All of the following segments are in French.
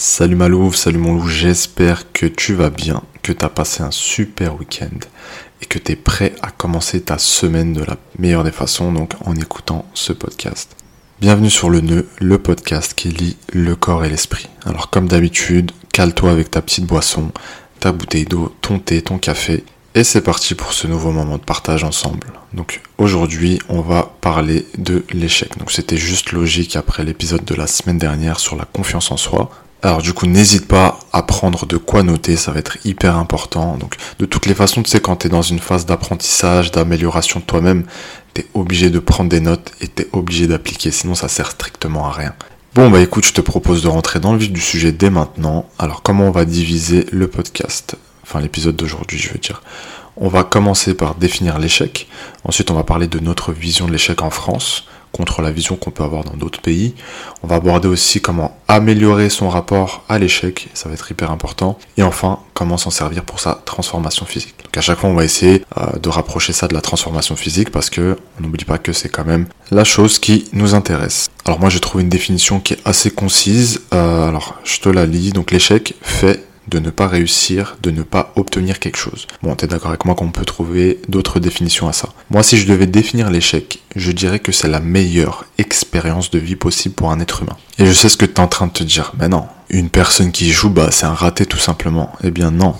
Salut Malouf, salut mon loup, j'espère que tu vas bien, que tu as passé un super week-end et que tu es prêt à commencer ta semaine de la meilleure des façons, donc en écoutant ce podcast. Bienvenue sur le nœud, le podcast qui lie le corps et l'esprit. Alors comme d'habitude, cale-toi avec ta petite boisson, ta bouteille d'eau, ton thé, ton café, et c'est parti pour ce nouveau moment de partage ensemble. Donc aujourd'hui, on va parler de l'échec. Donc c'était juste logique après l'épisode de la semaine dernière sur la confiance en soi. Alors du coup, n'hésite pas à prendre de quoi noter, ça va être hyper important. Donc de toutes les façons, tu sais, quand tu es dans une phase d'apprentissage, d'amélioration de toi-même, tu es obligé de prendre des notes et tu es obligé d'appliquer, sinon ça sert strictement à rien. Bon bah écoute, je te propose de rentrer dans le vif du sujet dès maintenant. Alors comment on va diviser le podcast? Enfin l'épisode d'aujourd'hui, je veux dire. On va commencer par définir l'échec. Ensuite, on va parler de notre vision de l'échec en France contre la vision qu'on peut avoir dans d'autres pays. On va aborder aussi comment améliorer son rapport à l'échec, ça va être hyper important. Et enfin, comment s'en servir pour sa transformation physique. Donc à chaque fois, on va essayer euh, de rapprocher ça de la transformation physique parce que on n'oublie pas que c'est quand même la chose qui nous intéresse. Alors moi, j'ai trouvé une définition qui est assez concise. Euh, alors, je te la lis. Donc l'échec fait de ne pas réussir, de ne pas obtenir quelque chose. Bon, t'es d'accord avec moi qu'on peut trouver d'autres définitions à ça. Moi, si je devais définir l'échec, je dirais que c'est la meilleure expérience de vie possible pour un être humain. Et je sais ce que tu es en train de te dire, mais non, une personne qui joue, bah, c'est un raté tout simplement. Eh bien non,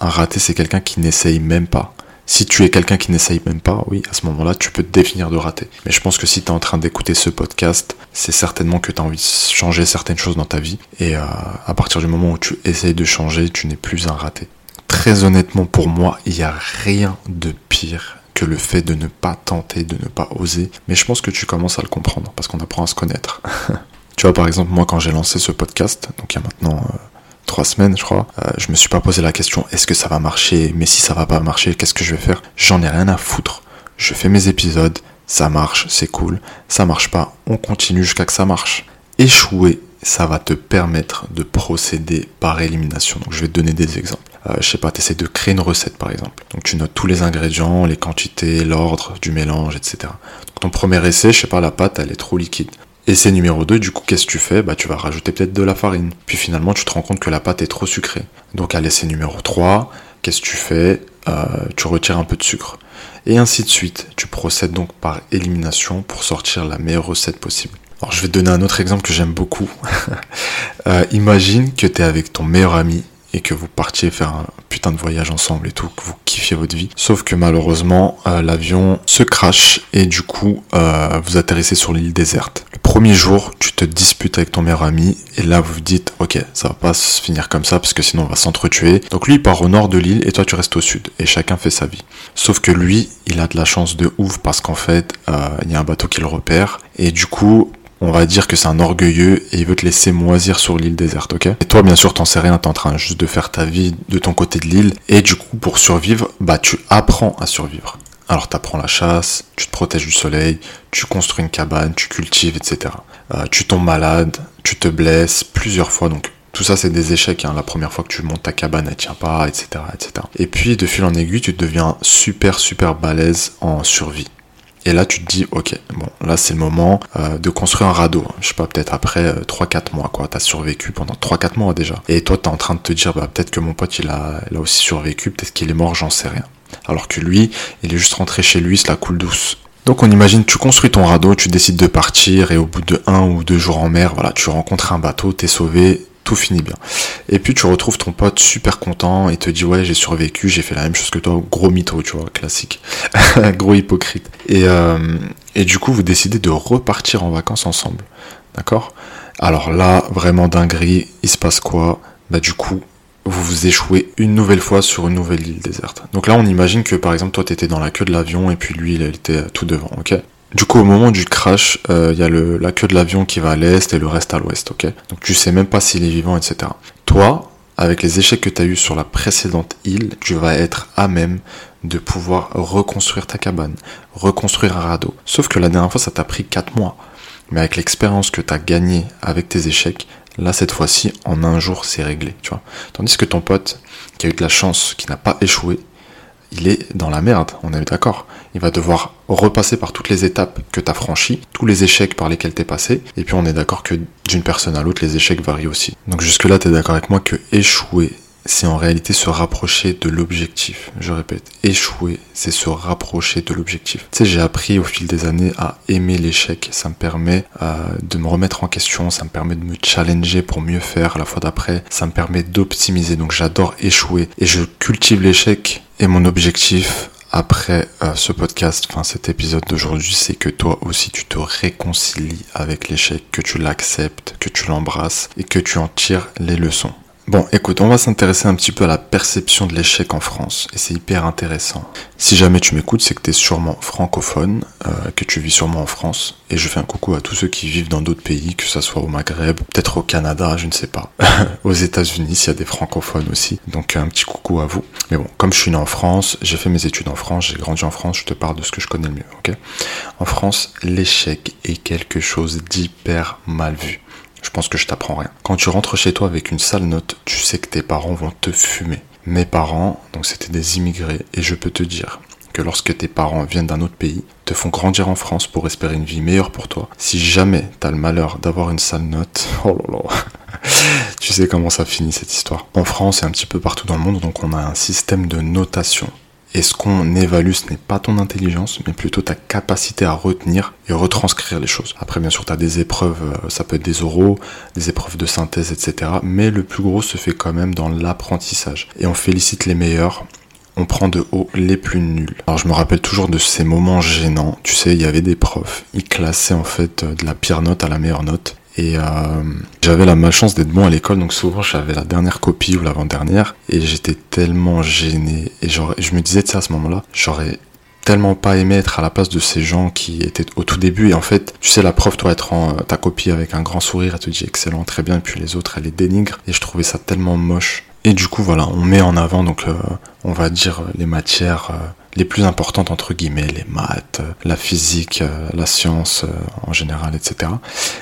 un raté, c'est quelqu'un qui n'essaye même pas. Si tu es quelqu'un qui n'essaye même pas, oui, à ce moment-là, tu peux te définir de raté. Mais je pense que si tu es en train d'écouter ce podcast, c'est certainement que tu as envie de changer certaines choses dans ta vie. Et euh, à partir du moment où tu essayes de changer, tu n'es plus un raté. Très honnêtement, pour moi, il n'y a rien de pire que le fait de ne pas tenter, de ne pas oser. Mais je pense que tu commences à le comprendre parce qu'on apprend à se connaître. tu vois, par exemple, moi, quand j'ai lancé ce podcast, donc il y a maintenant... Euh, trois semaines, je crois, euh, je me suis pas posé la question est-ce que ça va marcher? Mais si ça va pas marcher, qu'est-ce que je vais faire? J'en ai rien à foutre. Je fais mes épisodes, ça marche, c'est cool. Ça marche pas, on continue jusqu'à que ça marche. Échouer, ça va te permettre de procéder par élimination. Donc je vais te donner des exemples. Euh, je sais pas, tu essaies de créer une recette par exemple. Donc tu notes tous les ingrédients, les quantités, l'ordre du mélange, etc. Donc ton premier essai, je sais pas, la pâte, elle est trop liquide. Essai numéro 2, du coup, qu'est-ce que tu fais? Bah, tu vas rajouter peut-être de la farine. Puis finalement, tu te rends compte que la pâte est trop sucrée. Donc à l'essai numéro 3, qu'est-ce que tu fais? Euh, Tu retires un peu de sucre. Et ainsi de suite. Tu procèdes donc par élimination pour sortir la meilleure recette possible. Alors je vais te donner un autre exemple que j'aime beaucoup. Euh, imagine que tu es avec ton meilleur ami et que vous partiez faire un putain de voyage ensemble et tout, que vous kiffiez votre vie. Sauf que malheureusement, euh, l'avion se crache et du coup, euh, vous atterrissez sur l'île déserte. Le premier jour, tu te disputes avec ton meilleur ami et là, vous vous dites, ok, ça va pas se finir comme ça parce que sinon on va s'entretuer. Donc lui, il part au nord de l'île et toi, tu restes au sud et chacun fait sa vie. Sauf que lui, il a de la chance de ouf parce qu'en fait, euh, il y a un bateau qui le repère et du coup, on va dire que c'est un orgueilleux et il veut te laisser moisir sur l'île déserte, ok? Et toi, bien sûr, t'en sais rien, t'es en train juste de faire ta vie de ton côté de l'île. Et du coup, pour survivre, bah, tu apprends à survivre. Alors, t'apprends la chasse, tu te protèges du soleil, tu construis une cabane, tu cultives, etc. Euh, tu tombes malade, tu te blesses plusieurs fois, donc tout ça, c'est des échecs. Hein. La première fois que tu montes ta cabane, elle tient pas, etc., etc. Et puis, de fil en aiguille, tu deviens super, super balèze en survie. Et là, tu te dis, ok, bon, là, c'est le moment euh, de construire un radeau. Je sais pas, peut-être après 3-4 euh, mois, quoi. T'as survécu pendant 3-4 mois déjà. Et toi, t'es en train de te dire, bah, peut-être que mon pote, il a, aussi survécu, peut-être qu'il est mort, j'en sais rien. Alors que lui, il est juste rentré chez lui, c'est la coule douce. Donc on imagine, tu construis ton radeau, tu décides de partir et au bout de un ou deux jours en mer, voilà, tu rencontres un bateau, t'es sauvé, tout finit bien. Et puis tu retrouves ton pote super content et te dit ouais j'ai survécu, j'ai fait la même chose que toi, gros mytho, tu vois, classique, gros hypocrite. Et, euh, et du coup vous décidez de repartir en vacances ensemble, d'accord? Alors là vraiment dinguerie, il se passe quoi? Bah du coup vous vous échouez une nouvelle fois sur une nouvelle île déserte. Donc là on imagine que par exemple toi t'étais dans la queue de l'avion et puis lui il était tout devant, ok? Du coup, au moment du crash, il euh, y a la queue de l'avion qui va à l'est et le reste à l'ouest, ok? Donc tu sais même pas s'il est vivant, etc. Toi, avec les échecs que tu as eu sur la précédente île, tu vas être à même de pouvoir reconstruire ta cabane, reconstruire un radeau. Sauf que la dernière fois, ça t'a pris 4 mois. Mais avec l'expérience que tu as gagnée avec tes échecs, là, cette fois-ci, en un jour, c'est réglé, tu vois. Tandis que ton pote, qui a eu de la chance, qui n'a pas échoué, il est dans la merde, on est d'accord. Il va devoir repasser par toutes les étapes que tu as franchies, tous les échecs par lesquels tu es passé, et puis on est d'accord que d'une personne à l'autre, les échecs varient aussi. Donc jusque-là, tu es d'accord avec moi que échouer c'est en réalité se rapprocher de l'objectif. Je répète, échouer, c'est se rapprocher de l'objectif. Tu sais, j'ai appris au fil des années à aimer l'échec. Ça me permet euh, de me remettre en question, ça me permet de me challenger pour mieux faire la fois d'après, ça me permet d'optimiser. Donc j'adore échouer et je cultive l'échec et mon objectif après euh, ce podcast, enfin cet épisode d'aujourd'hui, c'est que toi aussi tu te réconcilies avec l'échec, que tu l'acceptes, que tu l'embrasses et que tu en tires les leçons. Bon, écoute, on va s'intéresser un petit peu à la perception de l'échec en France, et c'est hyper intéressant. Si jamais tu m'écoutes, c'est que tu es sûrement francophone, euh, que tu vis sûrement en France, et je fais un coucou à tous ceux qui vivent dans d'autres pays, que ce soit au Maghreb, peut-être au Canada, je ne sais pas, aux États-Unis, s'il y a des francophones aussi, donc un petit coucou à vous. Mais bon, comme je suis né en France, j'ai fait mes études en France, j'ai grandi en France, je te parle de ce que je connais le mieux, ok? En France, l'échec est quelque chose d'hyper mal vu. Je pense que je t'apprends rien. Quand tu rentres chez toi avec une sale note, tu sais que tes parents vont te fumer. Mes parents, donc c'était des immigrés, et je peux te dire que lorsque tes parents viennent d'un autre pays, te font grandir en France pour espérer une vie meilleure pour toi, si jamais t'as le malheur d'avoir une sale note, oh là là, tu sais comment ça finit cette histoire. En France et un petit peu partout dans le monde, donc on a un système de notation. Et ce qu'on évalue, ce n'est pas ton intelligence, mais plutôt ta capacité à retenir et retranscrire les choses. Après, bien sûr, tu as des épreuves, euh, ça peut être des oraux, des épreuves de synthèse, etc. Mais le plus gros se fait quand même dans l'apprentissage. Et on félicite les meilleurs on prend de haut les plus nuls. Alors je me rappelle toujours de ces moments gênants. Tu sais, il y avait des profs, ils classaient en fait euh, de la pire note à la meilleure note. Et euh, j'avais la malchance d'être bon à l'école, donc souvent j'avais la dernière copie ou l'avant-dernière, et j'étais tellement gêné. Et je me disais, sais, à ce moment-là, j'aurais tellement pas aimé être à la place de ces gens qui étaient au tout début. Et en fait, tu sais, la prof, toi, être en ta copie avec un grand sourire, elle te dit excellent, très bien, et puis les autres, elle les dénigre. Et je trouvais ça tellement moche. Et du coup, voilà, on met en avant, donc, euh, on va dire, les matières. Euh, les plus importantes entre guillemets, les maths, la physique, euh, la science euh, en général, etc.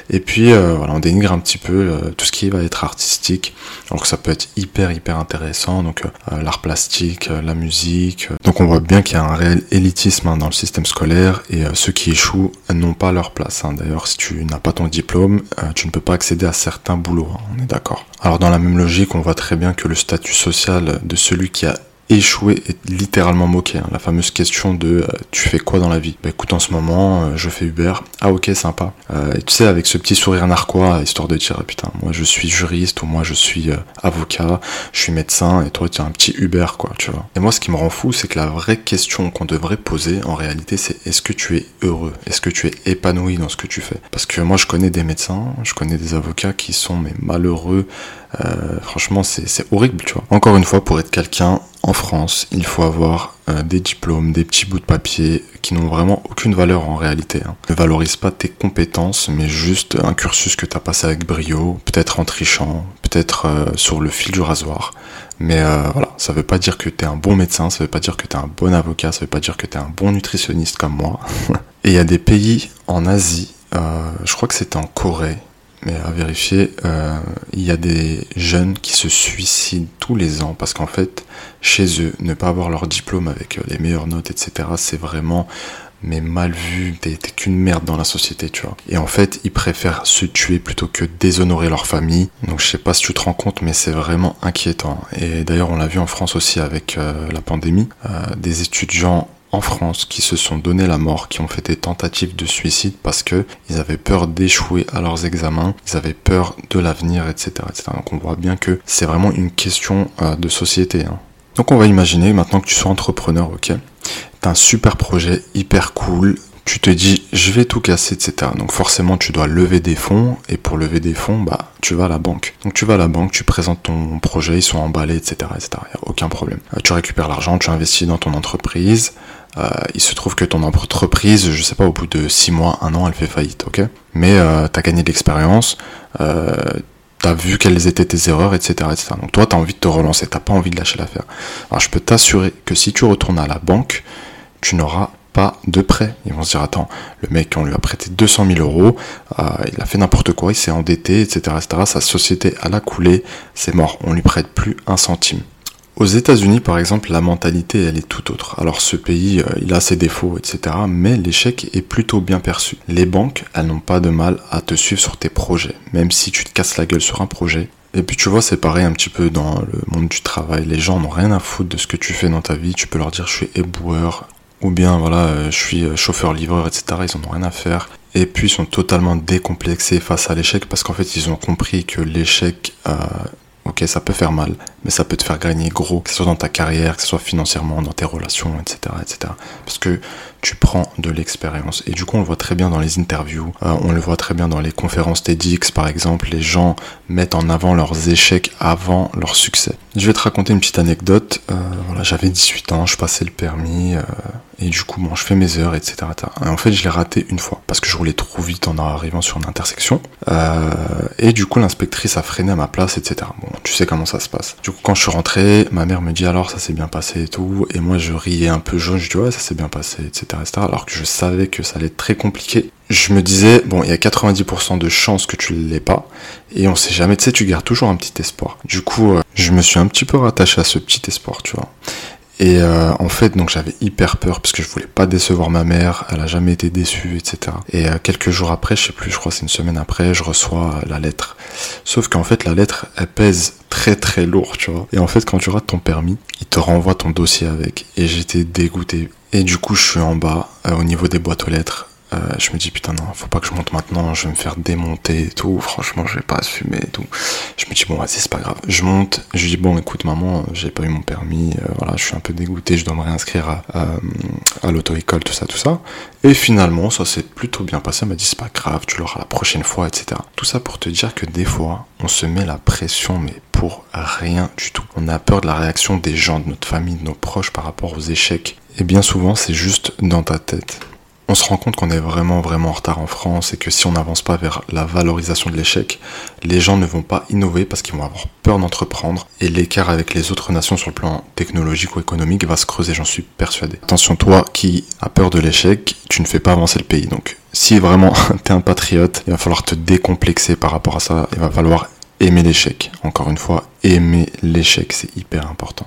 Et puis euh, voilà, on dénigre un petit peu tout ce qui va être artistique, alors que ça peut être hyper hyper intéressant, donc l'art plastique, la musique. Donc on voit bien qu'il y a un réel élitisme hein, dans le système scolaire et ceux qui échouent n'ont pas leur place. Hein. D'ailleurs, si tu n'as pas ton diplôme, tu ne peux pas accéder à certains boulots, hein, on est d'accord. Alors dans la même logique, on voit très bien que le statut social de celui qui a échouer est littéralement moqué. Hein. La fameuse question de euh, tu fais quoi dans la vie? Bah écoute, en ce moment, euh, je fais Uber. Ah ok, sympa. Euh, et tu sais, avec ce petit sourire narquois, histoire de dire putain, moi je suis juriste ou moi je suis avocat, je suis médecin et toi tu as un petit Uber quoi, tu vois. Et moi, ce qui me rend fou, c'est que la vraie question qu'on devrait poser en réalité, c'est est-ce que tu es heureux? Est-ce que tu es épanoui dans ce que tu fais? Parce que moi, je connais des médecins, je connais des avocats qui sont mais malheureux. franchement, c'est horrible, tu vois. Encore une fois, pour être quelqu'un en France, il faut avoir euh, des diplômes, des petits bouts de papier qui n'ont vraiment aucune valeur en réalité. Hein. Ne valorise pas tes compétences, mais juste un cursus que tu as passé avec brio, peut-être en trichant, peut-être euh, sur le fil du rasoir. Mais euh, voilà, ça veut pas dire que tu es un bon médecin, ça veut pas dire que tu es un bon avocat, ça veut pas dire que tu es un bon nutritionniste comme moi. Et il y a des pays en Asie, je crois que c'était en Corée, mais à vérifier, euh, il y a des jeunes qui se suicident tous les ans parce qu'en fait, chez eux, ne pas avoir leur diplôme avec euh, les meilleures notes, etc., c'est vraiment mais mal vu, t'es qu'une merde dans la société, tu vois. Et en fait, ils préfèrent se tuer plutôt que déshonorer leur famille. Donc je sais pas si tu te rends compte, mais c'est vraiment inquiétant. Et d'ailleurs, on l'a vu en France aussi avec euh, la pandémie. des étudiants en France qui se sont donné la mort, qui ont fait des tentatives de suicide parce que ils avaient peur d'échouer à leurs examens, ils avaient peur de l'avenir, etc., etc. Donc on voit bien que c'est vraiment une question euh, de société. Hein. Donc on va imaginer maintenant que tu sois entrepreneur, ok T'as un super projet, hyper cool, tu te dis je vais tout casser, etc. Donc forcément tu dois lever des fonds et pour lever des fonds, bah tu vas à la banque. Donc tu vas à la banque, tu présentes ton projet, ils sont emballés, etc. etc. Y a aucun problème. Euh, tu récupères l'argent, tu investis dans ton entreprise. Euh, il se trouve que ton entreprise, je sais pas, au bout de 6 mois, 1 an, elle fait faillite, ok? Mais euh, tu gagné de l'expérience, euh, tu vu quelles étaient tes erreurs, etc. etc. Donc toi, tu as envie de te relancer, t'as pas envie de lâcher l'affaire. Alors je peux t'assurer que si tu retournes à la banque, tu n'auras pas de prêt. Ils vont se dire, attends, le mec, on lui a prêté 200 000 euros, euh, il a fait n'importe quoi, il s'est endetté, etc., etc. Sa société, a la coulé, c'est mort, on lui prête plus un centime. Aux États-Unis, par exemple, la mentalité, elle est tout autre. Alors, ce pays, euh, il a ses défauts, etc. Mais l'échec est plutôt bien perçu. Les banques, elles n'ont pas de mal à te suivre sur tes projets. Même si tu te casses la gueule sur un projet, et puis tu vois, c'est pareil un petit peu dans le monde du travail. Les gens n'ont rien à foutre de ce que tu fais dans ta vie. Tu peux leur dire je suis éboueur, ou bien voilà, euh, je suis euh, chauffeur-livreur, etc. Ils en ont rien à faire. Et puis ils sont totalement décomplexés face à l'échec parce qu'en fait ils ont compris que l'échec, ok, ça peut faire mal, mais ça peut te faire gagner gros, que ce soit dans ta carrière, que ce soit financièrement, dans tes relations, etc., etc. Parce que tu prends de l'expérience. Et du coup, on le voit très bien dans les interviews, euh, on le voit très bien dans les conférences TEDx, par exemple, les gens mettent en avant leurs échecs avant leur succès. Je vais te raconter une petite anecdote. Euh, voilà, j'avais 18 ans, je passais le permis, euh, et du coup, bon, je fais mes heures, etc. Et en fait, je l'ai raté une fois, parce que je roulais trop vite en arrivant sur une intersection. et du coup, l'inspectrice a freiné à ma place, etc. Bon, tu sais comment ça se passe. Du coup, quand je suis rentré, ma mère me dit alors, ça s'est bien passé et tout, et moi, je riais un peu jaune, je dis ouais, ça s'est bien passé, etc alors que je savais que ça allait être très compliqué. Je me disais, bon, il y a 90% de chances que tu ne l'aies pas, et on sait jamais, tu sais, tu gardes toujours un petit espoir. Du coup, euh, je me suis un petit peu rattaché à ce petit espoir, tu vois. Et euh, en fait, donc j'avais hyper peur parce que je voulais pas décevoir ma mère, elle a jamais été déçue, etc. Et euh, quelques jours après, je sais plus, je crois c'est une semaine après, je reçois la lettre. Sauf qu'en fait, la lettre, elle pèse très très lourd, tu vois. Et en fait, quand tu rates ton permis, il te renvoie ton dossier avec. Et j'étais dégoûté. Et du coup, je suis en bas, au niveau des boîtes aux lettres. Euh, je me dis putain non, faut pas que je monte maintenant, je vais me faire démonter et tout. Franchement, je vais pas assumer et tout. Je me dis bon, vas-y, c'est pas grave. Je monte, je dis bon, écoute maman, j'ai pas eu mon permis, euh, voilà, je suis un peu dégoûté, je dois me réinscrire à, à, l'auto-école, tout ça, tout ça. Et finalement, ça s'est plutôt bien passé. Elle m'a dit c'est pas grave, tu l'auras la prochaine fois, etc. Tout ça pour te dire que des fois, on se met la pression, mais pour rien du tout. On a peur de la réaction des gens, de notre famille, de nos proches par rapport aux échecs et bien souvent, c'est juste dans ta tête. On se rend compte qu'on est vraiment vraiment en retard en France et que si on n'avance pas vers la valorisation de l'échec, les gens ne vont pas innover parce qu'ils vont avoir peur d'entreprendre et l'écart avec les autres nations sur le plan technologique ou économique va se creuser, j'en suis persuadé. Attention, toi qui as peur de l'échec, tu ne fais pas avancer le pays. Donc si vraiment t'es un patriote, il va falloir te décomplexer par rapport à ça, il va falloir aimer l'échec. Encore une fois, aimer l'échec, c'est hyper important.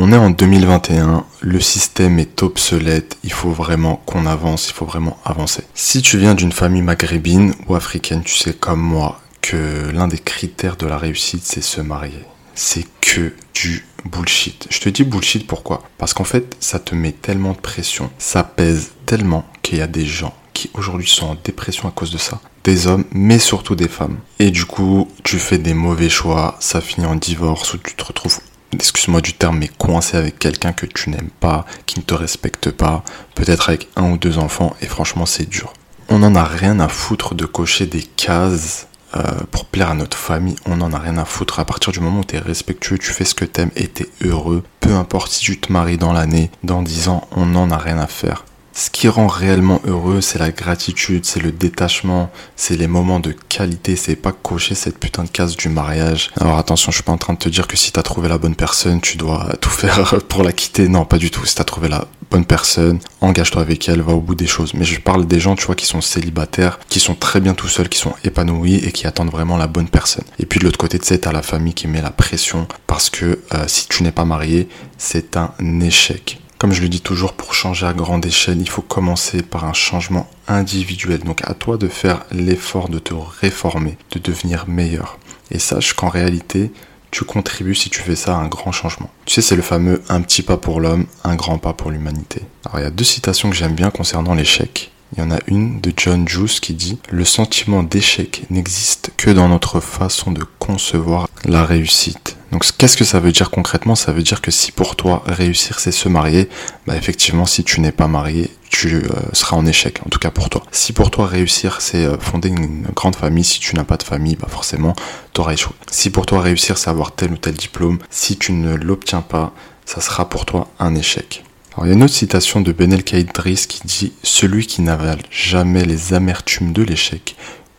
On est en 2021, le système est obsolète, il faut vraiment qu'on avance, il faut vraiment avancer. Si tu viens d'une famille maghrébine ou africaine, tu sais comme moi que l'un des critères de la réussite, c'est se marier. C'est que du bullshit. Je te dis bullshit pourquoi? Parce qu'en fait, ça te met tellement de pression, ça pèse tellement qu'il y a des gens qui aujourd'hui sont en dépression à cause de ça. Des hommes, mais surtout des femmes. Et du coup, tu fais des mauvais choix, ça finit en divorce ou tu te retrouves excuse-moi du terme, mais coincé avec quelqu'un que tu n'aimes pas, qui ne te respecte pas, peut-être avec un ou deux enfants, et franchement c'est dur. On n'en a rien à foutre de cocher des cases euh, pour plaire à notre famille, on n'en a rien à foutre. À partir du moment où tu es respectueux, tu fais ce que t'aimes et t'es heureux, peu importe si tu te maries dans l'année, dans dix ans, on n'en a rien à faire. Ce qui rend réellement heureux, c'est la gratitude, c'est le détachement, c'est les moments de qualité, c'est pas cocher cette putain de case du mariage. Alors attention, je suis pas en train de te dire que si t'as trouvé la bonne personne, tu dois tout faire pour la quitter. Non, pas du tout. Si t'as trouvé la bonne personne, engage-toi avec elle, va au bout des choses. Mais je parle des gens, tu vois, qui sont célibataires, qui sont très bien tout seuls, qui sont épanouis et qui attendent vraiment la bonne personne. Et puis de l'autre côté, tu sais, t'as la famille qui met la pression parce que euh, si tu n'es pas marié, c'est un échec. Comme je le dis toujours, pour changer à grande échelle, il faut commencer par un changement individuel. Donc à toi de faire l'effort de te réformer, de devenir meilleur. Et sache qu'en réalité, tu contribues si tu fais ça à un grand changement. Tu sais, c'est le fameux un petit pas pour l'homme, un grand pas pour l'humanité. Alors il y a deux citations que j'aime bien concernant l'échec. Il y en a une de John Juice qui dit Le sentiment d'échec n'existe que dans notre façon de concevoir la réussite. Donc qu'est-ce que ça veut dire concrètement? Ça veut dire que si pour toi réussir c'est se marier, bah effectivement si tu n'es pas marié, tu euh, seras en échec, en tout cas pour toi. Si pour toi réussir c'est euh, fonder une grande famille, si tu n'as pas de famille, bah forcément tu auras échoué. Si pour toi réussir c'est avoir tel ou tel diplôme, si tu ne l'obtiens pas, ça sera pour toi un échec. Il y a une autre citation de Benel Kaidris qui dit Celui qui n'avale jamais les amertumes de l'échec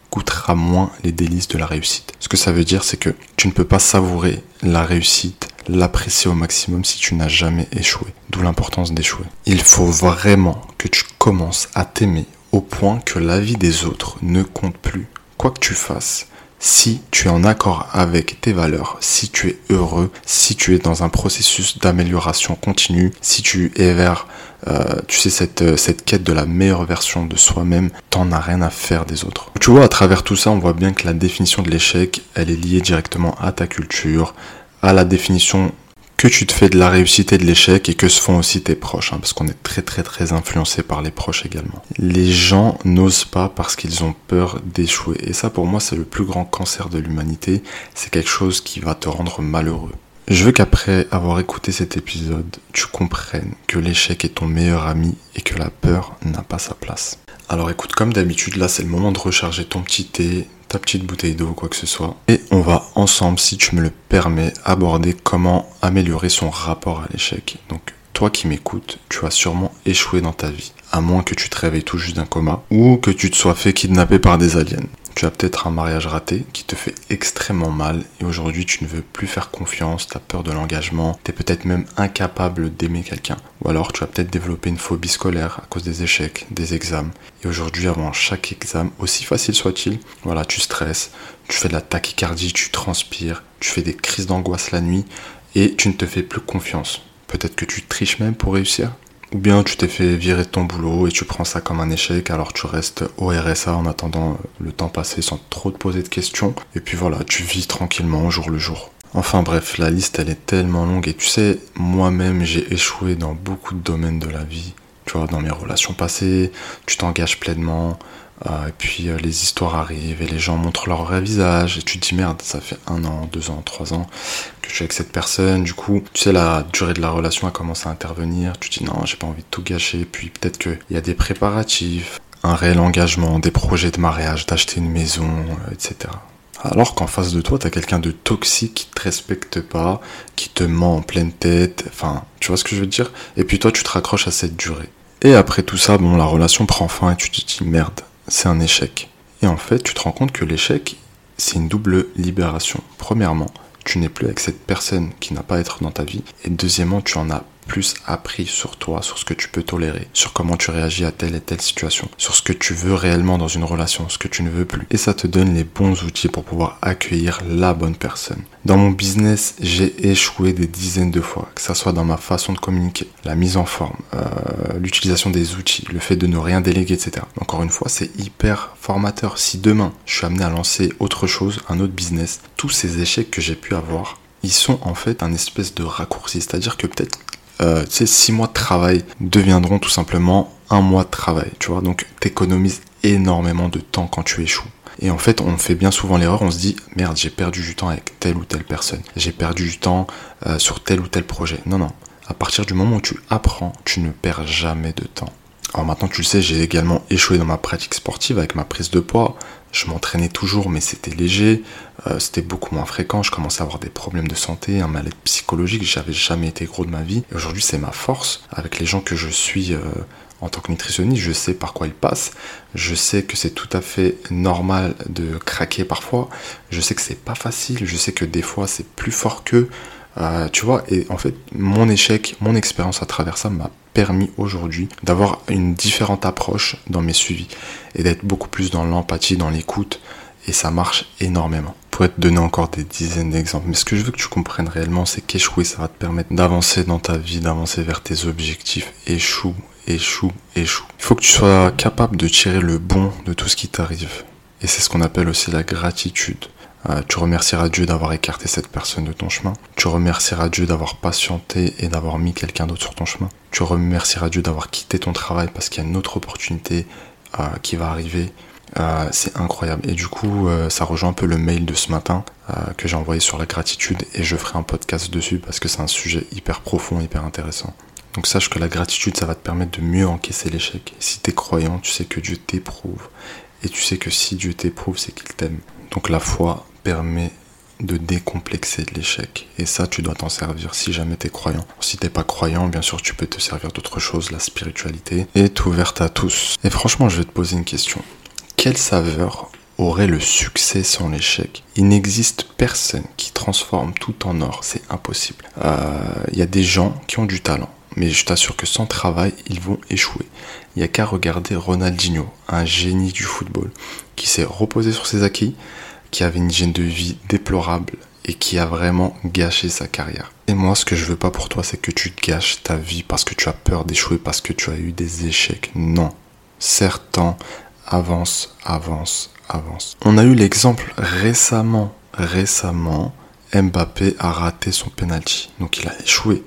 coûtera moins les délices de la réussite. Ce que ça veut dire, c'est que tu ne peux pas savourer la réussite, l'apprécier au maximum si tu n'as jamais échoué. D'où l'importance d'échouer. Il faut vraiment que tu commences à t'aimer au point que l'avis des autres ne compte plus. Quoi que tu fasses, si tu es en accord avec tes valeurs, si tu es heureux, si tu es dans un processus d'amélioration continue, si tu es vers, euh, tu sais, cette, euh, cette quête de la meilleure version de soi-même, t'en as rien à faire des autres. Tu vois, à travers tout ça, on voit bien que la définition de l'échec, elle est liée directement à ta culture, à la définition que tu te fais de la réussite et de l'échec et que se font aussi tes proches, hein, parce qu'on est très très très influencé par les proches également. Les gens n'osent pas parce qu'ils ont peur d'échouer. Et ça pour moi c'est le plus grand cancer de l'humanité, c'est quelque chose qui va te rendre malheureux. Je veux qu'après avoir écouté cet épisode, tu comprennes que l'échec est ton meilleur ami et que la peur n'a pas sa place. Alors écoute, comme d'habitude, là c'est le moment de recharger ton petit thé, ta petite bouteille d'eau, quoi que ce soit. Et on va ensemble, si tu me le permets, aborder comment améliorer son rapport à l'échec. Donc toi qui m'écoutes, tu as sûrement échoué dans ta vie, à moins que tu te réveilles tout juste d'un coma, ou que tu te sois fait kidnapper par des aliens. Tu as peut-être un mariage raté qui te fait extrêmement mal et aujourd'hui tu ne veux plus faire confiance, tu as peur de l'engagement, tu es peut-être même incapable d'aimer quelqu'un. Ou alors tu as peut-être développé une phobie scolaire à cause des échecs, des examens. Et aujourd'hui avant chaque examen, aussi facile soit-il, voilà, tu stresses, tu fais de la tachycardie, tu transpires, tu fais des crises d'angoisse la nuit et tu ne te fais plus confiance. Peut-être que tu triches même pour réussir. Ou bien tu t'es fait virer de ton boulot et tu prends ça comme un échec, alors tu restes au RSA en attendant le temps passé sans trop te poser de questions. Et puis voilà, tu vis tranquillement jour le jour. Enfin bref, la liste elle est tellement longue et tu sais, moi-même j'ai échoué dans beaucoup de domaines de la vie. Tu vois, dans mes relations passées, tu t'engages pleinement, et puis euh, les histoires arrivent et les gens montrent leur vrai visage et tu te dis merde, ça fait un an, deux ans, trois ans que je suis avec cette personne. Du coup, tu sais, la durée de la relation a commencé à intervenir. Tu te dis non, j'ai pas envie de tout gâcher. Puis peut-être qu'il y a des préparatifs, un réel engagement, des projets de mariage, d'acheter une maison, euh, etc. Alors qu'en face de toi, t'as quelqu'un de toxique qui te respecte pas, qui te ment en pleine tête. Enfin, tu vois ce que je veux dire? Et puis toi, tu te raccroches à cette durée. Et après tout ça, bon, la relation prend fin et tu te dis merde, c'est un échec. Et en fait, tu te rends compte que l'échec, c'est une double libération. Premièrement, tu n'es plus avec cette personne qui n'a pas à être dans ta vie. Et deuxièmement, tu en as plus appris sur toi, sur ce que tu peux tolérer, sur comment tu réagis à telle et telle situation, sur ce que tu veux réellement dans une relation, ce que tu ne veux plus. Et ça te donne les bons outils pour pouvoir accueillir la bonne personne. Dans mon business, j'ai échoué des dizaines de fois, que ce soit dans ma façon de communiquer, la mise en forme, euh, l'utilisation des outils, le fait de ne rien déléguer, etc. Encore une fois, c'est hyper formateur. Si demain, je suis amené à lancer autre chose, un autre business, tous ces échecs que j'ai pu avoir, ils sont en fait un espèce de raccourci. C'est-à-dire que peut-être euh, tu mois de travail deviendront tout simplement un mois de travail, tu vois. Donc, t'économises énormément de temps quand tu échoues. Et en fait, on fait bien souvent l'erreur, on se dit, merde, j'ai perdu du temps avec telle ou telle personne. J'ai perdu du temps euh, sur tel ou tel projet. Non, non. À partir du moment où tu apprends, tu ne perds jamais de temps. Alors maintenant, tu le sais, j'ai également échoué dans ma pratique sportive avec ma prise de poids. Je m'entraînais toujours, mais c'était léger, euh, c'était beaucoup moins fréquent. Je commençais à avoir des problèmes de santé, un mal-être psychologique. J'avais jamais été gros de ma vie. Aujourd'hui, c'est ma force. Avec les gens que je suis euh, en tant que nutritionniste, je sais par quoi ils passent. Je sais que c'est tout à fait normal de craquer parfois. Je sais que c'est pas facile. Je sais que des fois, c'est plus fort qu'eux. Euh, tu vois, et en fait, mon échec, mon expérience à travers ça m'a permis aujourd'hui d'avoir une différente approche dans mes suivis et d'être beaucoup plus dans l'empathie, dans l'écoute, et ça marche énormément. Pourrais te donner encore des dizaines d'exemples, mais ce que je veux que tu comprennes réellement, c'est qu'échouer, ça va te permettre d'avancer dans ta vie, d'avancer vers tes objectifs. Échoue, échoue, échoue. Il faut que tu sois capable de tirer le bon de tout ce qui t'arrive. Et c'est ce qu'on appelle aussi la gratitude. Euh, tu remercieras Dieu d'avoir écarté cette personne de ton chemin. Tu remercieras Dieu d'avoir patienté et d'avoir mis quelqu'un d'autre sur ton chemin. Tu remercieras Dieu d'avoir quitté ton travail parce qu'il y a une autre opportunité euh, qui va arriver. Euh, c'est incroyable. Et du coup, ça rejoint un peu le mail de ce matin que j'ai envoyé sur la gratitude et je ferai un podcast dessus parce que c'est un sujet hyper profond, hyper intéressant. Donc sache que la gratitude, ça va te permettre de mieux encaisser l'échec. Si tu es croyant, tu sais que Dieu t'éprouve. Et tu sais que si Dieu t'éprouve, c'est qu'il t'aime. Donc la foi permet de décomplexer l'échec. Et ça, tu dois t'en servir si jamais tu es croyant. Si t'es pas croyant, bien sûr, tu peux te servir d'autre chose. La spiritualité est ouverte à tous. Et franchement, je vais te poser une question. Quelle saveur aurait le succès sans l'échec? Il n'existe personne qui transforme tout en or. C'est impossible. Il euh, y a des gens qui ont du talent. Mais je t'assure que sans travail, ils vont échouer. Il n'y a qu'à regarder Ronaldinho, un génie du football, qui s'est reposé sur ses acquis, qui avait une hygiène de vie déplorable et qui a vraiment gâché sa carrière. Et moi, ce que je veux pas pour toi, c'est que tu gâches ta vie parce que tu as peur d'échouer, parce que tu as eu des échecs. Non. Certains avance, avance, avance. On a eu l'exemple récemment, récemment, Mbappé a raté son penalty. Donc il a échoué.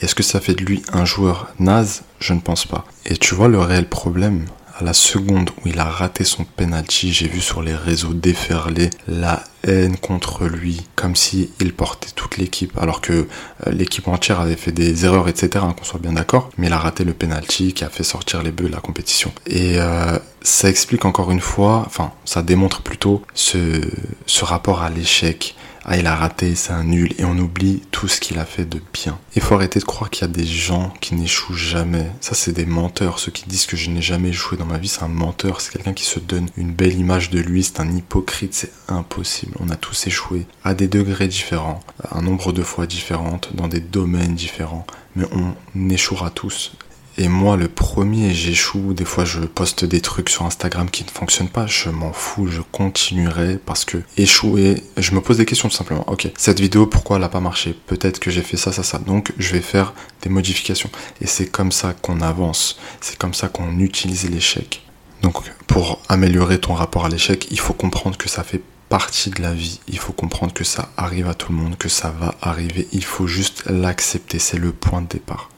Est-ce que ça fait de lui un joueur naze? Je ne pense pas. Et tu vois le réel problème? À la seconde où il a raté son penalty, j'ai vu sur les réseaux déferler la haine contre lui, comme si il portait toute l'équipe, alors que euh, l'équipe entière avait fait des erreurs, etc. Hein, qu'on soit bien d'accord. Mais il a raté le penalty qui a fait sortir les bœufs de la compétition. Et euh, ça explique encore une fois, enfin, ça démontre plutôt ce, ce rapport à l'échec ah il a raté, c'est un nul, et on oublie tout ce qu'il a fait de bien. Il faut arrêter de croire qu'il y a des gens qui n'échouent jamais. Ça c'est des menteurs, ceux qui disent que je n'ai jamais échoué dans ma vie, c'est un menteur, c'est quelqu'un qui se donne une belle image de lui, c'est un hypocrite, c'est impossible. On a tous échoué à des degrés différents, un nombre de fois différentes, dans des domaines différents, mais on échouera tous. Et moi, le premier, j'échoue. Des fois, je poste des trucs sur Instagram qui ne fonctionnent pas. Je m'en fous, je continuerai parce que échouer, je me pose des questions tout simplement. Ok, cette vidéo, pourquoi elle n'a pas marché? Peut-être que j'ai fait ça, ça, ça. Donc, je vais faire des modifications. Et c'est comme ça qu'on avance. C'est comme ça qu'on utilise l'échec. Donc, pour améliorer ton rapport à l'échec, il faut comprendre que ça fait partie de la vie. Il faut comprendre que ça arrive à tout le monde, que ça va arriver. Il faut juste l'accepter. C'est le point de départ.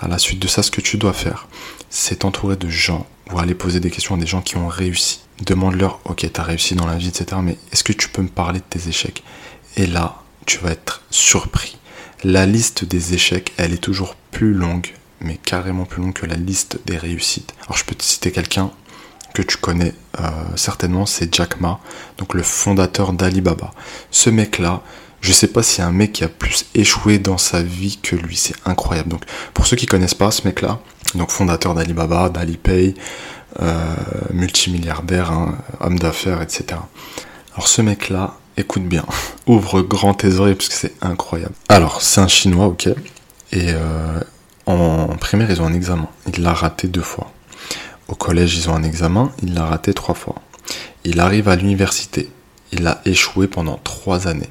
À la suite de ça, ce que tu dois faire, c'est t'entourer de gens ou aller poser des questions à des gens qui ont réussi. Demande-leur, ok, t'as réussi dans la vie, etc. Mais est-ce que tu peux me parler de tes échecs? Et là, tu vas être surpris. La liste des échecs, elle est toujours plus longue, mais carrément plus longue que la liste des réussites. Alors je peux te citer quelqu'un que tu connais euh, certainement, c'est Jack Ma, donc le fondateur d'Alibaba. Ce mec-là, je sais pas s'il y a un mec qui a plus échoué dans sa vie que lui. C'est incroyable. Donc, pour ceux qui connaissent pas ce mec-là, donc fondateur d'Alibaba, d'Alipay, euh, multimilliardaire, hein, homme d'affaires, etc. Alors, ce mec-là, écoute bien, ouvre grand tes oreilles parce que c'est incroyable. Alors, c'est un chinois, ok. Et euh, en primaire, ils ont un examen. Il l'a raté deux fois. Au collège, ils ont un examen. Il l'a raté trois fois. Il arrive à l'université. Il a échoué pendant trois années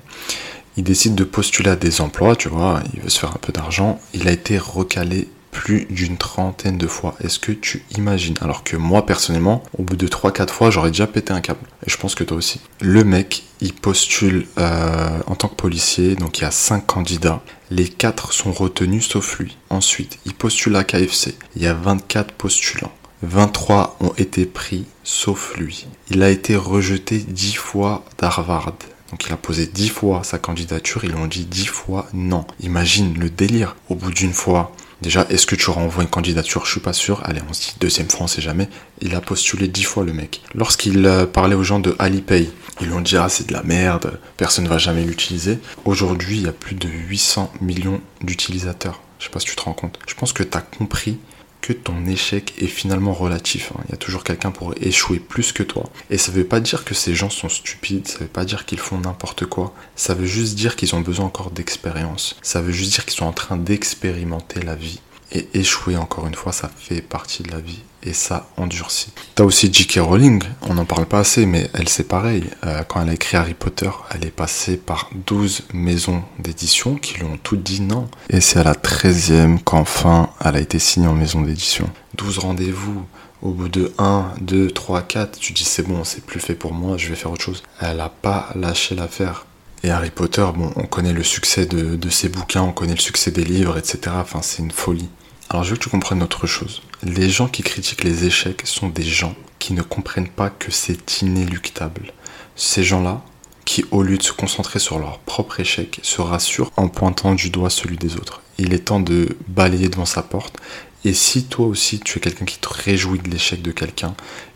il décide de postuler à des emplois, tu vois, il veut se faire un peu d'argent. Il a été recalé plus d'une trentaine de fois. Est-ce que tu imagines? Alors que moi, personnellement, au bout de 3-4 fois, j'aurais déjà pété un câble. Et je pense que toi aussi. Le mec, il postule euh, en tant que policier, donc il y a 5 candidats. Les 4 sont retenus sauf lui. Ensuite, il postule à KFC. Il y a 24 postulants. 23 ont été pris sauf lui. Il a été rejeté 10 fois d'Harvard. Donc il a posé dix fois sa candidature, ils lui ont dit dix fois non. Imagine le délire. Au bout d'une fois, déjà, est-ce que tu renvoies une candidature? Je suis pas sûr. Allez, on se dit deuxième fois, on sait jamais. Il a postulé dix fois le mec. Lorsqu'il euh, parlait aux gens de Alipay, ils lui ont dit ah c'est de la merde, personne ne va jamais l'utiliser. Aujourd'hui, il y a plus de 800 millions d'utilisateurs. Je sais pas si tu te rends compte. Je pense que tu as compris que ton échec est finalement relatif. Hein. Il y a toujours quelqu'un pour échouer plus que toi. Et ça veut pas dire que ces gens sont stupides, ça veut pas dire qu'ils font n'importe quoi. Ça veut juste dire qu'ils ont besoin encore d'expérience. Ça veut juste dire qu'ils sont en train d'expérimenter la vie. Et échouer, encore une fois, ça fait partie de la vie. Et ça endurcit. T'as aussi J.K. Rowling, on n'en parle pas assez, mais elle c'est pareil. Euh, quand elle a écrit Harry Potter, elle est passée par 12 maisons d'édition qui lui ont toutes dit non. Et c'est à la 13e qu'enfin elle a été signée en maison d'édition. 12 rendez-vous. Au bout de 1, 2, 3, 4, tu dis c'est bon, c'est plus fait pour moi, je vais faire autre chose. Elle a pas lâché l'affaire. Et Harry Potter, bon, on connaît le succès de, de ses bouquins, on connaît le succès des livres, etc. Enfin, c'est une folie. Alors je veux que tu comprennes autre chose. Les gens qui critiquent les échecs sont des gens qui ne comprennent pas que c'est inéluctable. Ces gens-là, qui au lieu de se concentrer sur leur propre échec, se rassurent en pointant du doigt celui des autres. Il est temps de balayer devant sa porte. Et si toi aussi tu es quelqu'un qui te réjouit de l'échec de quelqu'un,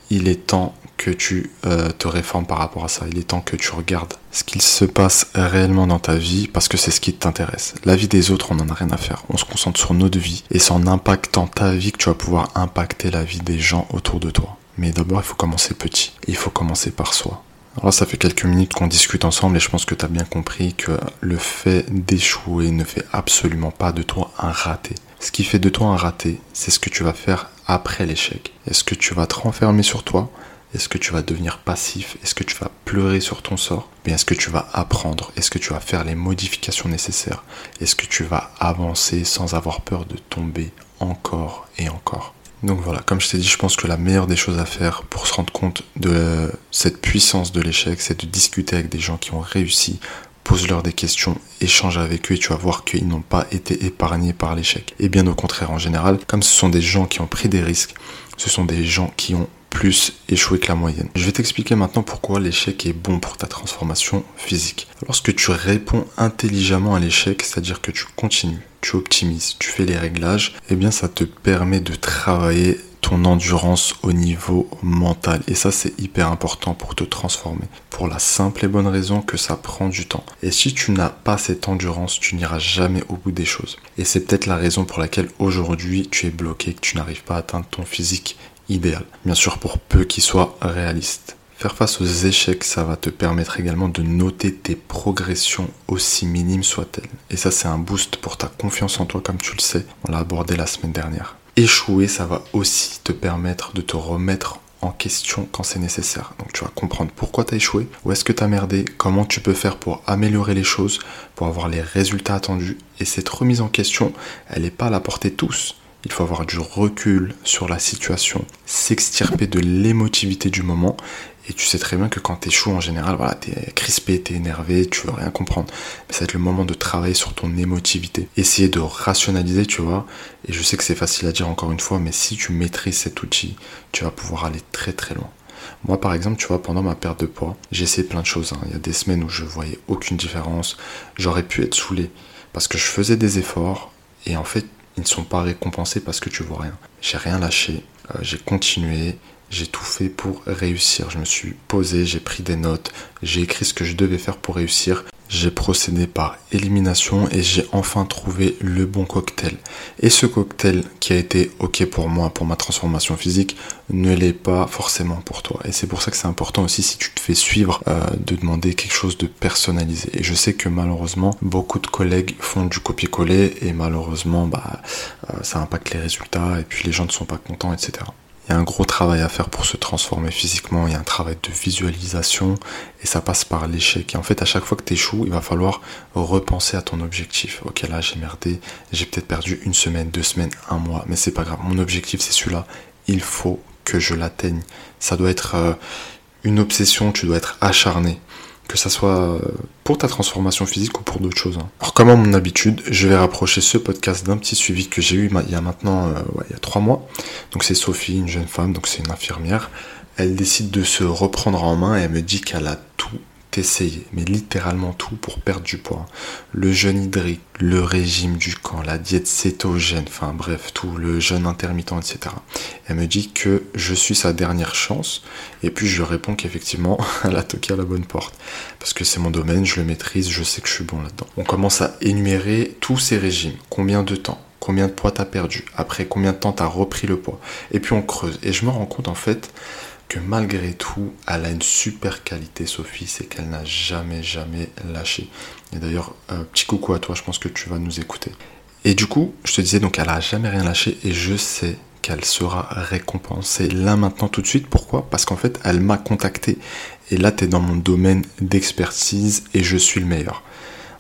il est temps que tu euh, te réformes par rapport à ça. Il est temps que tu regardes ce qu'il se passe réellement dans ta vie parce que c'est ce qui t'intéresse. La vie des autres, on n'en a rien à faire. On se concentre sur notre vie et c'est en impactant ta vie que tu vas pouvoir impacter la vie des gens autour de toi. Mais d'abord, il faut commencer petit. Il faut commencer par soi. Alors ça fait quelques minutes qu'on discute ensemble et je pense que tu as bien compris que le fait d'échouer ne fait absolument pas de toi un raté. Ce qui fait de toi un raté, c'est ce que tu vas faire après l'échec. Est-ce que tu vas te renfermer sur toi? Est-ce que tu vas devenir passif? Est-ce que tu vas pleurer sur ton sort? Mais est-ce que tu vas apprendre? Est-ce que tu vas faire les modifications nécessaires? Est-ce que tu vas avancer sans avoir peur de tomber encore et encore? Donc voilà, comme je t'ai dit, je pense que la meilleure des choses à faire pour se rendre compte de cette puissance de l'échec, c'est de discuter avec des gens qui ont réussi, pose-leur des questions, échange avec eux et tu vas voir qu'ils n'ont pas été épargnés par l'échec. Et bien au contraire, en général, comme ce sont des gens qui ont pris des risques, ce sont des gens qui ont plus échoué que la moyenne. Je vais t'expliquer maintenant pourquoi l'échec est bon pour ta transformation physique. Lorsque tu réponds intelligemment à l'échec, c'est-à-dire que tu continues, tu optimises, tu fais les réglages, eh bien ça te permet de travailler ton endurance au niveau mental. Et ça, c'est hyper important pour te transformer. Pour la simple et bonne raison que ça prend du temps. Et si tu n'as pas cette endurance, tu n'iras jamais au bout des choses. Et c'est peut-être la raison pour laquelle aujourd'hui tu es bloqué, que tu n'arrives pas à atteindre ton physique idéal. Bien sûr, pour peu qu'il soit réaliste. Faire face aux échecs, ça va te permettre également de noter tes progressions aussi minimes soient-elles. Et ça, c'est un boost pour ta confiance en toi, comme tu le sais. On l'a abordé la semaine dernière. Échouer, ça va aussi te permettre de te remettre en question quand c'est nécessaire. Donc tu vas comprendre pourquoi tu as échoué, où est-ce que tu as merdé, comment tu peux faire pour améliorer les choses, pour avoir les résultats attendus. Et cette remise en question, elle n'est pas à la portée de tous. Il faut avoir du recul sur la situation, s'extirper de l'émotivité du moment et tu sais très bien que quand tu échoues en général, voilà, tu es crispé, tu es énervé, tu veux rien comprendre. Mais ça va être le moment de travailler sur ton émotivité. Essayer de rationaliser, tu vois. Et je sais que c'est facile à dire encore une fois, mais si tu maîtrises cet outil, tu vas pouvoir aller très très loin. Moi, par exemple, tu vois, pendant ma perte de poids, j'ai essayé plein de choses. Hein. Il y a des semaines où je voyais aucune différence. J'aurais pu être saoulé parce que je faisais des efforts et en fait, ils ne sont pas récompensés parce que tu vois rien. J'ai rien lâché, euh, j'ai continué, j'ai tout fait pour réussir. Je me suis posé, j'ai pris des notes, j'ai écrit ce que je devais faire pour réussir. J'ai procédé par élimination et j'ai enfin trouvé le bon cocktail. Et ce cocktail qui a été ok pour moi, pour ma transformation physique, ne l'est pas forcément pour toi. Et c'est pour ça que c'est important aussi si tu te fais suivre euh, de demander quelque chose de personnalisé. Et je sais que malheureusement, beaucoup de collègues font du copier-coller et malheureusement, bah, euh, ça impacte les résultats et puis les gens ne sont pas contents, etc. Il y a un gros travail à faire pour se transformer physiquement, il y a un travail de visualisation et ça passe par l'échec. Et en fait, à chaque fois que tu échoues, il va falloir repenser à ton objectif. Ok, là j'ai merdé, j'ai peut-être perdu une semaine, deux semaines, un mois, mais c'est pas grave. Mon objectif c'est celui-là, il faut que je l'atteigne. Ça doit être euh, une obsession, tu dois être acharné que ça soit euh, pour ta transformation physique ou pour d'autres choses. Hein. Alors comme à mon habitude, je vais rapprocher ce podcast d'un petit suivi que j'ai eu il y a maintenant euh, il y a trois mois. Donc c'est Sophie, une jeune femme, donc c'est une infirmière. Elle décide de se reprendre en main et elle me dit qu'elle a tout essayer, mais littéralement tout pour perdre du poids. Le jeûne hydrique, le régime du camp, la diète cétogène, enfin bref, tout, le jeûne intermittent, etc. Elle me dit que je suis sa dernière chance, et puis je réponds qu'effectivement, elle a toqué à la bonne porte. Parce que c'est mon domaine, je le maîtrise, je sais que je suis bon là-dedans. On commence à énumérer tous ces régimes, combien de temps, combien de poids t'as perdu, après combien de temps t'as repris le poids? Et puis on creuse. Et je me rends compte en fait que malgré tout, elle a une super qualité, Sophie, c'est qu'elle n'a jamais, jamais lâché. Et d'ailleurs, euh, petit coucou à toi, je pense que tu vas nous écouter. Et du coup, je te disais, donc elle a jamais rien lâché et je sais qu'elle sera récompensée là maintenant tout de suite. Pourquoi? Parce qu'en fait, elle m'a contacté. Et là, tu es dans mon domaine d'expertise et je suis le meilleur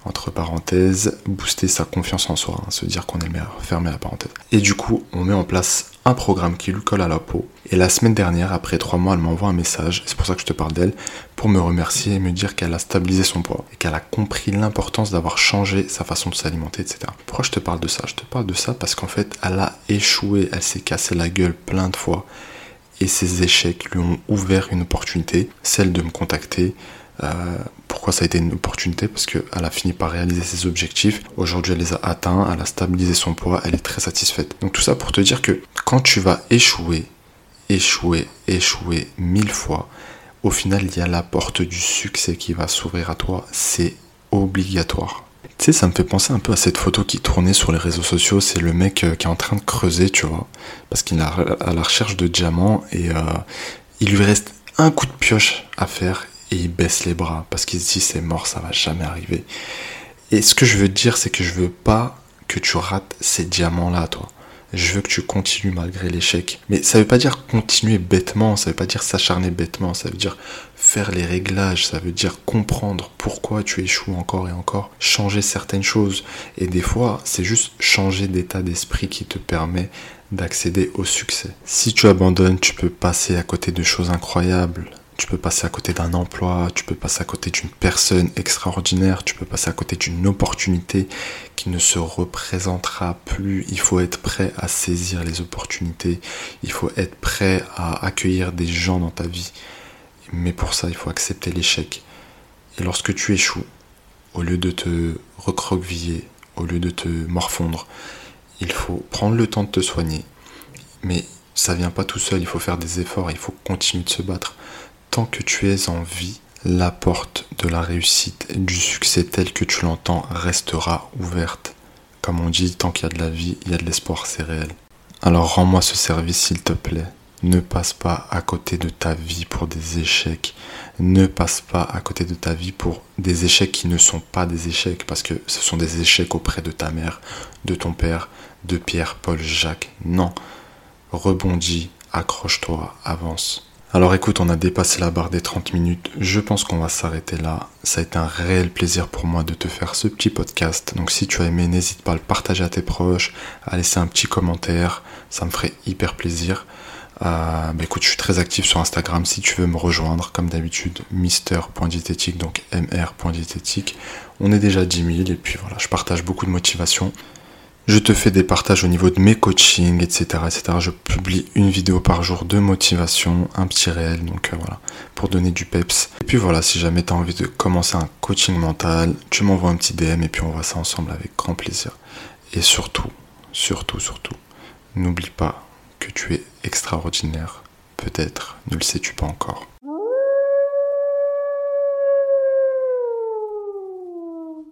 entre parenthèses, booster sa confiance en soi, hein, se dire qu'on est le meilleur, fermer la parenthèse. Et du coup, on met en place programme qui lui colle à la peau. Et la semaine dernière, après trois mois, elle m'envoie un message, c'est pour ça que je te parle d'elle, pour me remercier et me dire qu'elle a stabilisé son poids et qu'elle a compris l'importance d'avoir changé sa façon de s'alimenter, etc. Pourquoi je te parle de ça? Je te parle de ça parce qu'en fait, elle a échoué, elle s'est cassé la gueule plein de fois. Et ses échecs lui ont ouvert une opportunité, celle de me contacter, euh, pourquoi ça a été une opportunité? Parce qu'elle a fini par réaliser ses objectifs. Aujourd'hui, elle les a atteints, elle a stabilisé son poids, elle est très satisfaite. Donc tout ça pour te dire que quand tu vas échouer, échouer, échouer mille fois, au final, il y a la porte du succès qui va s'ouvrir à toi. C'est obligatoire. Tu sais, ça me fait penser un peu à cette photo qui tournait sur les réseaux sociaux. C'est le mec euh, qui est en train de creuser, tu vois, parce qu'il est à la recherche de diamants et euh, il lui reste un coup de pioche à faire et il baisse les bras parce qu'il se dit c'est mort, ça va jamais arriver. Et ce que je veux dire, c'est que je veux pas que tu rates ces diamants-là, toi. Je veux que tu continues malgré l'échec. Mais ça veut pas dire continuer bêtement, ça veut pas dire s'acharner bêtement, ça veut dire faire les réglages, ça veut dire comprendre pourquoi tu échoues encore et encore, changer certaines choses. Et des fois, c'est juste changer d'état d'esprit qui te permet d'accéder au succès. Si tu abandonnes, tu peux passer à côté de choses incroyables. Tu peux passer à côté d'un emploi, tu peux passer à côté d'une personne extraordinaire, tu peux passer à côté d'une opportunité qui ne se représentera plus. Il faut être prêt à saisir les opportunités, il faut être prêt à accueillir des gens dans ta vie. Mais pour ça, il faut accepter l'échec. Et lorsque tu échoues, au lieu de te recroqueviller, au lieu de te morfondre, il faut prendre le temps de te soigner. Mais ça vient pas tout seul, il faut faire des efforts, il faut continuer de se battre tant que tu es en vie, la porte de la réussite du succès tel que tu l'entends restera ouverte. Comme on dit, tant qu'il y a de la vie, il y a de l'espoir, c'est réel. Alors rends-moi ce service s'il te plaît. Ne passe pas à côté de ta vie pour des échecs. Ne passe pas à côté de ta vie pour des échecs qui ne sont pas des échecs, parce que ce sont des échecs auprès de ta mère, de ton père, de Pierre, Paul, Jacques. Non. Rebondis, accroche-toi, avance. Alors écoute, on a dépassé la barre des 30 minutes. Je pense qu'on va s'arrêter là. Ça a été un réel plaisir pour moi de te faire ce petit podcast. Donc si tu as aimé, n'hésite pas à le partager à tes proches, à laisser un petit commentaire. Ça me ferait hyper plaisir. Euh, bah écoute, je suis très actif sur Instagram si tu veux me rejoindre, comme d'habitude, mister.diététique, donc mr.diététique. On est déjà à 10 000 et puis voilà, je partage beaucoup de motivation. Je te fais des partages au niveau de mes coachings, etc., etc. Je publie une vidéo par jour de motivation, un petit réel, donc euh, voilà, pour donner du peps. Et puis voilà, si jamais tu as envie de commencer un coaching mental, tu m'envoies un petit DM et puis on voit ça ensemble avec grand plaisir. Et surtout, surtout, surtout, n'oublie pas que tu es extraordinaire. Peut-être ne le sais-tu pas encore.